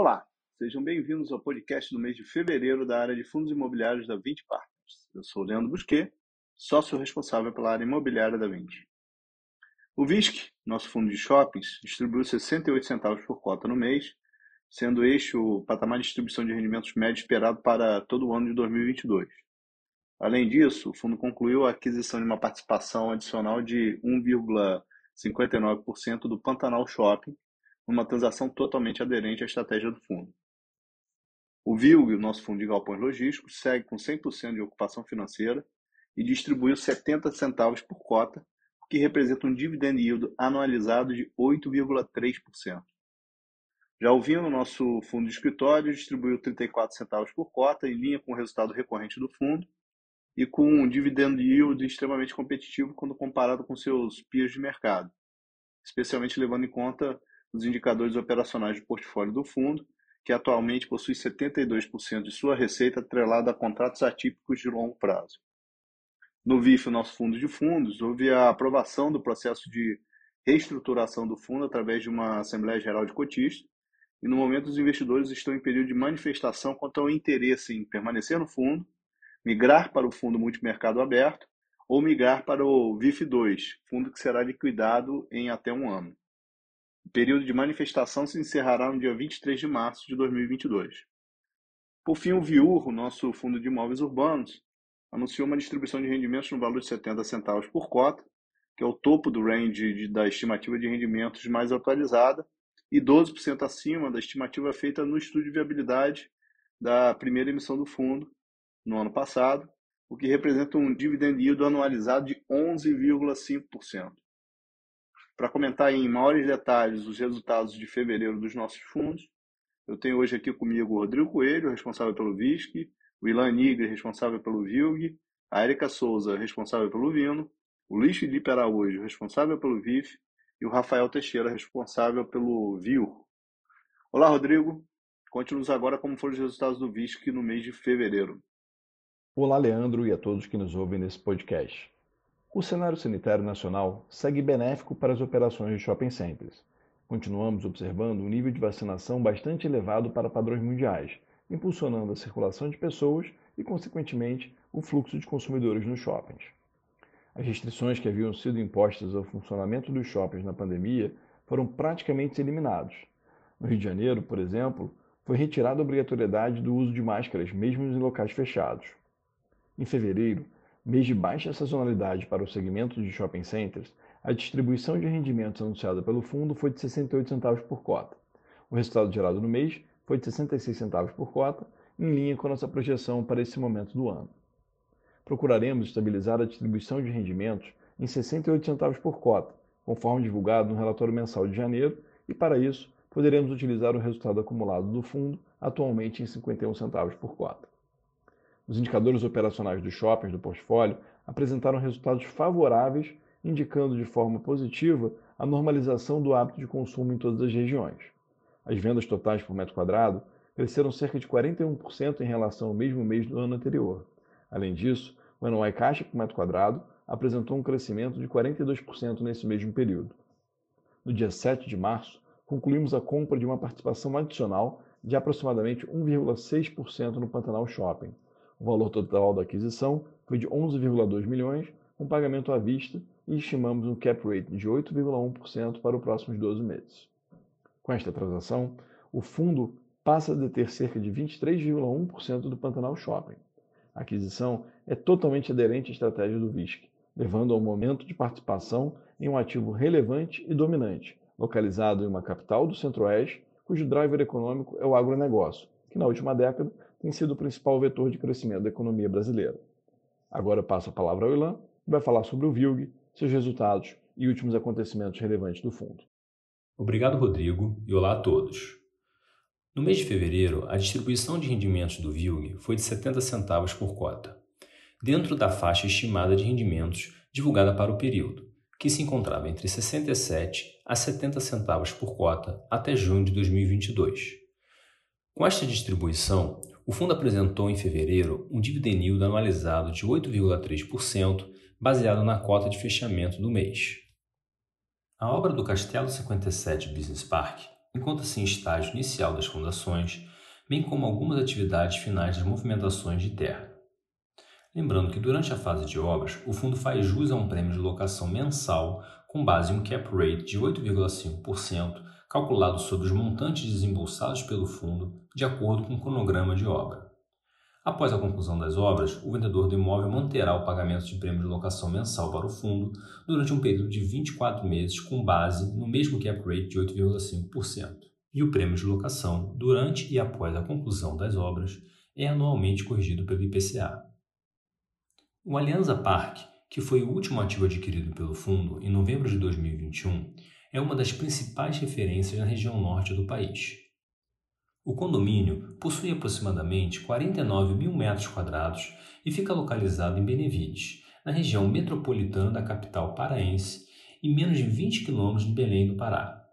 Olá, sejam bem-vindos ao podcast do mês de fevereiro da área de fundos imobiliários da 20 Partners. Eu sou Leandro Busquet, sócio responsável pela área imobiliária da 20. O VISC, nosso fundo de shoppings, distribuiu 68 centavos por cota no mês, sendo este o patamar de distribuição de rendimentos médio esperado para todo o ano de 2022. Além disso, o fundo concluiu a aquisição de uma participação adicional de 1,59% do Pantanal Shopping, numa transação totalmente aderente à estratégia do fundo. O VILG, o nosso fundo de galpões logísticos, segue com 100% de ocupação financeira e distribuiu 70 centavos por cota, o que representa um dividend yield anualizado de 8,3%. Já o Vino, nosso fundo de escritório, distribuiu 34 centavos por cota, em linha com o resultado recorrente do fundo, e com um dividend yield extremamente competitivo quando comparado com seus peers de mercado, especialmente levando em conta os indicadores operacionais do portfólio do fundo, que atualmente possui 72% de sua receita atrelada a contratos atípicos de longo prazo. No VIF, nosso fundo de fundos, houve a aprovação do processo de reestruturação do fundo através de uma Assembleia Geral de Cotistas, e no momento os investidores estão em período de manifestação quanto ao interesse em permanecer no fundo, migrar para o fundo multimercado aberto ou migrar para o VIF2, fundo que será liquidado em até um ano. O período de manifestação se encerrará no dia 23 de março de 2022. Por fim, o VIUR, o nosso fundo de imóveis urbanos, anunciou uma distribuição de rendimentos no valor de 70 centavos por cota, que é o topo do range da estimativa de rendimentos mais atualizada, e 12% acima da estimativa feita no estudo de viabilidade da primeira emissão do fundo no ano passado, o que representa um dividend yield anualizado de 11,5%. Para comentar em maiores detalhes os resultados de fevereiro dos nossos fundos, eu tenho hoje aqui comigo o Rodrigo Coelho, responsável pelo VISC, o Ilan Nigre, responsável pelo VILG, a Erika Souza, responsável pelo Vino, o Luiz Felipe Araújo, responsável pelo VIF, e o Rafael Teixeira, responsável pelo VIU. Olá, Rodrigo. Conte-nos agora como foram os resultados do VISC no mês de fevereiro. Olá, Leandro, e a todos que nos ouvem nesse podcast. O cenário sanitário nacional segue benéfico para as operações de shopping centers. Continuamos observando um nível de vacinação bastante elevado para padrões mundiais, impulsionando a circulação de pessoas e, consequentemente, o fluxo de consumidores nos shoppings. As restrições que haviam sido impostas ao funcionamento dos shoppings na pandemia foram praticamente eliminados. No Rio de Janeiro, por exemplo, foi retirada a obrigatoriedade do uso de máscaras, mesmo em locais fechados. Em fevereiro, mês de baixa sazonalidade para o segmento de shopping centers, a distribuição de rendimentos anunciada pelo fundo foi de 68 centavos por cota. O resultado gerado no mês foi de 66 centavos por cota, em linha com a nossa projeção para esse momento do ano. Procuraremos estabilizar a distribuição de rendimentos em 68 centavos por cota, conforme divulgado no relatório mensal de janeiro, e para isso poderemos utilizar o resultado acumulado do fundo, atualmente em 51 centavos por cota. Os indicadores operacionais dos shoppings do portfólio apresentaram resultados favoráveis, indicando de forma positiva a normalização do hábito de consumo em todas as regiões. As vendas totais por metro quadrado cresceram cerca de 41% em relação ao mesmo mês do ano anterior. Além disso, o NOI caixa por metro quadrado apresentou um crescimento de 42% nesse mesmo período. No dia 7 de março, concluímos a compra de uma participação adicional de aproximadamente 1,6% no Pantanal Shopping, o valor total da aquisição foi de 11,2 milhões, com pagamento à vista, e estimamos um cap rate de 8,1% para os próximos 12 meses. Com esta transação, o fundo passa a deter cerca de 23,1% do Pantanal Shopping. A aquisição é totalmente aderente à estratégia do VISC, levando ao momento de participação em um ativo relevante e dominante, localizado em uma capital do Centro-Oeste, cujo driver econômico é o agronegócio, que na última década tem sido o principal vetor de crescimento da economia brasileira. Agora eu passo a palavra ao Ilan, que vai falar sobre o VILG, seus resultados e últimos acontecimentos relevantes do fundo. Obrigado, Rodrigo, e olá a todos. No mês de fevereiro, a distribuição de rendimentos do VILG foi de 70 centavos por cota, dentro da faixa estimada de rendimentos divulgada para o período, que se encontrava entre 67 a 70 centavos por cota até junho de 2022. Com esta distribuição, o fundo apresentou em fevereiro um dividend yield anualizado de 8,3%, baseado na cota de fechamento do mês. A obra do Castelo 57 Business Park, encontra-se em estágio inicial das fundações, bem como algumas atividades finais das movimentações de terra. Lembrando que durante a fase de obras, o fundo faz jus a um prêmio de locação mensal com base em um cap rate de 8,5%, calculado sobre os montantes desembolsados pelo fundo, de acordo com o cronograma de obra. Após a conclusão das obras, o vendedor do imóvel manterá o pagamento de prêmio de locação mensal para o fundo durante um período de 24 meses com base no mesmo cap rate de 8,5%. E o prêmio de locação, durante e após a conclusão das obras, é anualmente corrigido pelo IPCA. O Alianza Parque, que foi o último ativo adquirido pelo fundo em novembro de 2021, é uma das principais referências na região norte do país. O condomínio possui aproximadamente 49 mil metros quadrados e fica localizado em Benevides, na região metropolitana da capital paraense e menos de 20 quilômetros de Belém do Pará.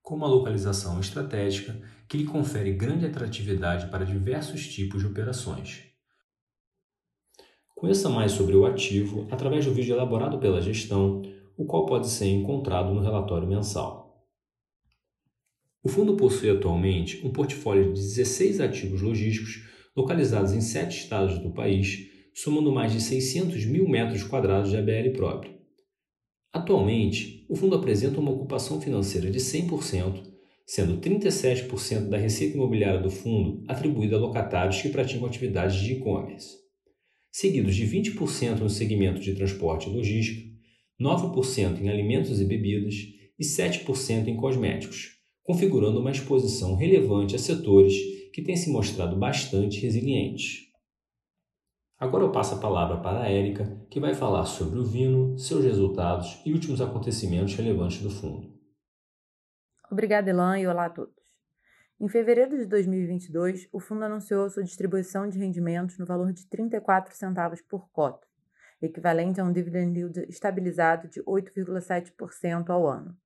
Com uma localização estratégica que lhe confere grande atratividade para diversos tipos de operações. Conheça mais sobre o ativo através do vídeo elaborado pela gestão, o qual pode ser encontrado no relatório mensal. O fundo possui atualmente um portfólio de 16 ativos logísticos localizados em sete estados do país, somando mais de 600 mil metros quadrados de ABL próprio. Atualmente, o fundo apresenta uma ocupação financeira de 100%, sendo 37% da receita imobiliária do fundo atribuída a locatários que praticam atividades de e-commerce, seguidos de 20% no segmento de transporte e logística, 9% em alimentos e bebidas e 7% em cosméticos configurando uma exposição relevante a setores que têm se mostrado bastante resilientes. Agora eu passo a palavra para a Érica, que vai falar sobre o Vino, seus resultados e últimos acontecimentos relevantes do fundo. Obrigada, Elan, e olá a todos. Em fevereiro de 2022, o fundo anunciou sua distribuição de rendimentos no valor de 34 centavos por cota, equivalente a um dividend yield estabilizado de 8,7% ao ano.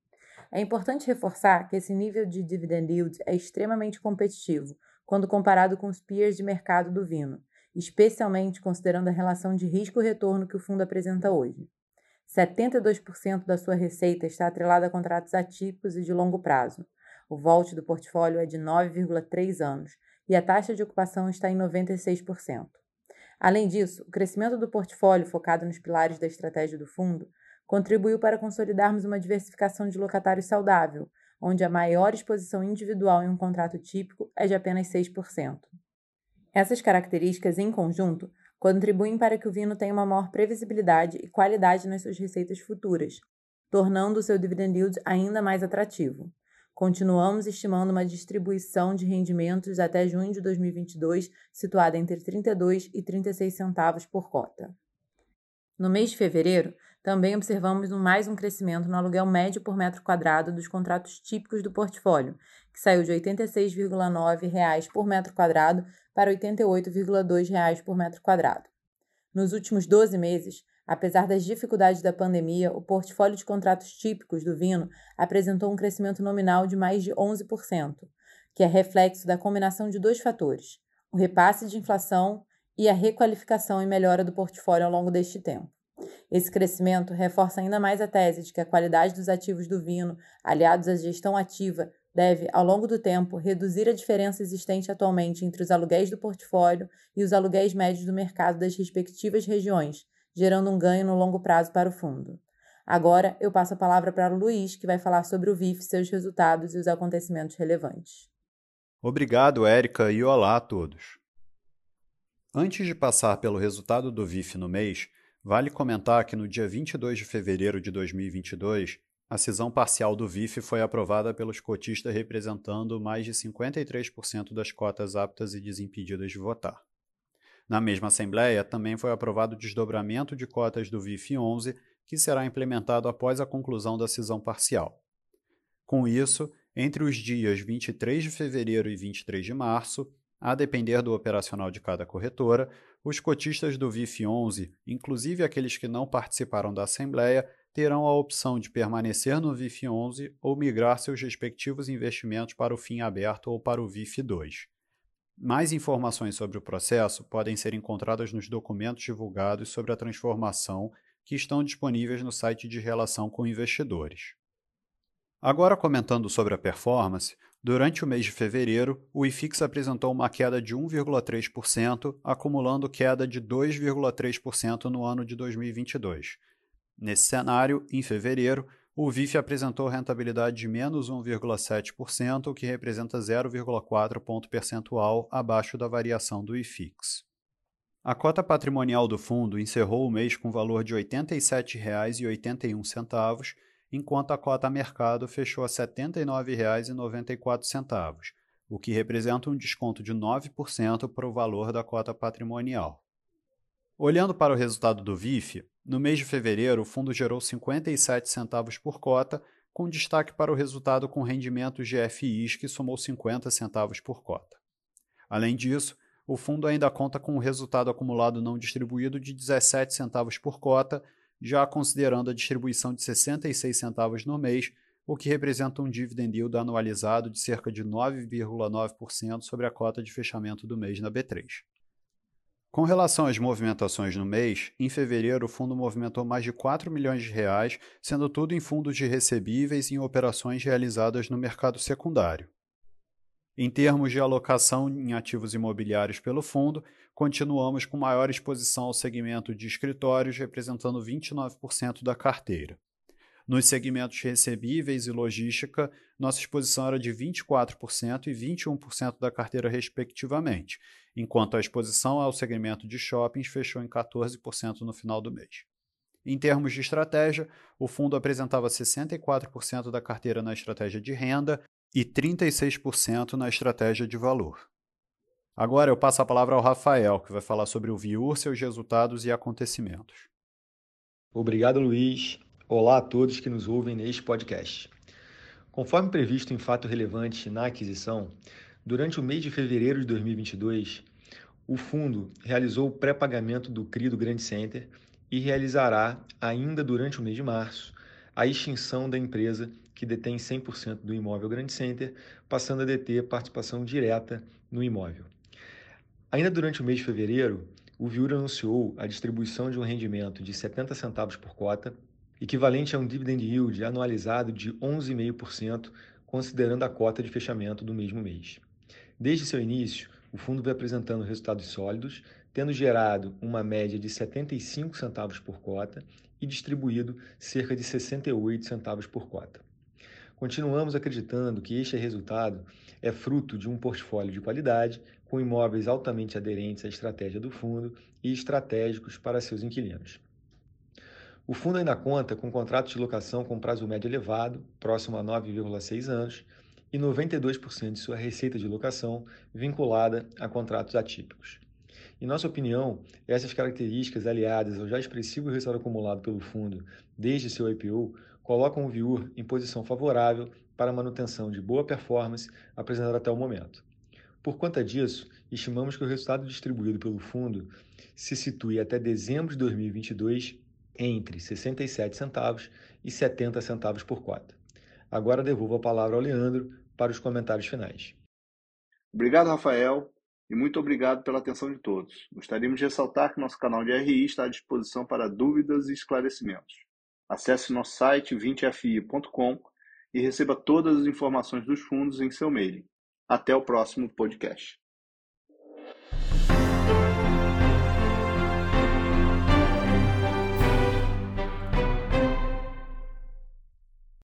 É importante reforçar que esse nível de dividend yield é extremamente competitivo quando comparado com os peers de mercado do Vino, especialmente considerando a relação de risco-retorno que o fundo apresenta hoje. 72% da sua receita está atrelada a contratos atípicos e de longo prazo. O vault do portfólio é de 9,3 anos e a taxa de ocupação está em 96%. Além disso, o crescimento do portfólio focado nos pilares da estratégia do fundo contribuiu para consolidarmos uma diversificação de locatários saudável, onde a maior exposição individual em um contrato típico é de apenas 6%. Essas características, em conjunto, contribuem para que o vinho tenha uma maior previsibilidade e qualidade nas suas receitas futuras, tornando o seu dividend yield ainda mais atrativo. Continuamos estimando uma distribuição de rendimentos até junho de 2022 situada entre 32 e 36 centavos por cota. No mês de fevereiro, também observamos mais um crescimento no aluguel médio por metro quadrado dos contratos típicos do portfólio, que saiu de R$ 86,9 por metro quadrado para R$ 88,2 por metro quadrado. Nos últimos 12 meses, apesar das dificuldades da pandemia, o portfólio de contratos típicos do Vino apresentou um crescimento nominal de mais de 11%, que é reflexo da combinação de dois fatores: o repasse de inflação e a requalificação e melhora do portfólio ao longo deste tempo. Esse crescimento reforça ainda mais a tese de que a qualidade dos ativos do Vino, aliados à gestão ativa, deve, ao longo do tempo, reduzir a diferença existente atualmente entre os aluguéis do portfólio e os aluguéis médios do mercado das respectivas regiões, gerando um ganho no longo prazo para o fundo. Agora eu passo a palavra para o Luiz, que vai falar sobre o VIF, seus resultados e os acontecimentos relevantes. Obrigado, Érica, e olá a todos. Antes de passar pelo resultado do VIF no mês, vale comentar que no dia 22 de fevereiro de 2022, a cisão parcial do VIF foi aprovada pelos cotistas representando mais de 53% das cotas aptas e desimpedidas de votar. Na mesma Assembleia, também foi aprovado o desdobramento de cotas do VIF 11, que será implementado após a conclusão da cisão parcial. Com isso, entre os dias 23 de fevereiro e 23 de março, a depender do operacional de cada corretora, os cotistas do VIF 11, inclusive aqueles que não participaram da Assembleia, terão a opção de permanecer no VIF 11 ou migrar seus respectivos investimentos para o fim aberto ou para o VIF 2. Mais informações sobre o processo podem ser encontradas nos documentos divulgados sobre a transformação que estão disponíveis no site de relação com investidores. Agora comentando sobre a performance, durante o mês de fevereiro, o IFIX apresentou uma queda de 1,3%, acumulando queda de 2,3% no ano de 2022. Nesse cenário, em fevereiro, o VIF apresentou rentabilidade de menos 1,7%, o que representa 0,4 ponto percentual abaixo da variação do IFIX. A cota patrimonial do fundo encerrou o mês com valor de R$ 87,81, enquanto a cota mercado fechou a R$ 79,94, o que representa um desconto de 9% para o valor da cota patrimonial. Olhando para o resultado do VIF, no mês de fevereiro o fundo gerou 57 centavos por cota, com destaque para o resultado com rendimentos de FIs que somou 50 centavos por cota. Além disso, o fundo ainda conta com um resultado acumulado não distribuído de 17 centavos por cota, já considerando a distribuição de 66 centavos no mês, o que representa um dividend yield anualizado de cerca de 9,9% sobre a cota de fechamento do mês na B3. Com relação às movimentações no mês, em fevereiro o fundo movimentou mais de 4 milhões de reais, sendo tudo em fundos de recebíveis e em operações realizadas no mercado secundário. Em termos de alocação em ativos imobiliários pelo fundo, continuamos com maior exposição ao segmento de escritórios, representando 29% da carteira. Nos segmentos recebíveis e logística, nossa exposição era de 24% e 21% da carteira, respectivamente, enquanto a exposição ao segmento de shoppings fechou em 14% no final do mês. Em termos de estratégia, o fundo apresentava 64% da carteira na estratégia de renda e 36% na estratégia de valor. Agora eu passo a palavra ao Rafael, que vai falar sobre o Viur, seus resultados e acontecimentos. Obrigado, Luiz. Olá a todos que nos ouvem neste podcast. Conforme previsto em fato relevante na aquisição, durante o mês de fevereiro de 2022, o fundo realizou o pré-pagamento do CRI do Grand Center e realizará, ainda durante o mês de março, a extinção da empresa que detém 100% do imóvel Grand Center, passando a deter participação direta no imóvel. Ainda durante o mês de fevereiro, o Viura anunciou a distribuição de um rendimento de 70 centavos por cota equivalente a um dividend yield anualizado de 11,5%, considerando a cota de fechamento do mesmo mês. Desde seu início, o fundo vem apresentando resultados sólidos, tendo gerado uma média de 75 centavos por cota e distribuído cerca de 68 centavos por cota. Continuamos acreditando que este resultado é fruto de um portfólio de qualidade, com imóveis altamente aderentes à estratégia do fundo e estratégicos para seus inquilinos. O fundo ainda conta com contratos de locação com prazo médio elevado, próximo a 9,6 anos, e 92% de sua receita de locação vinculada a contratos atípicos. Em nossa opinião, essas características, aliadas ao já expressivo resultado acumulado pelo fundo desde seu IPO, colocam o Viur em posição favorável para a manutenção de boa performance apresentada até o momento. Por conta disso, estimamos que o resultado distribuído pelo fundo se situe até dezembro de 2022 entre 67 centavos e 70 centavos por cota. Agora devolvo a palavra ao Leandro para os comentários finais. Obrigado, Rafael, e muito obrigado pela atenção de todos. Gostaríamos de ressaltar que nosso canal de RI está à disposição para dúvidas e esclarecimentos. Acesse nosso site 20fi.com e receba todas as informações dos fundos em seu e-mail. Até o próximo podcast.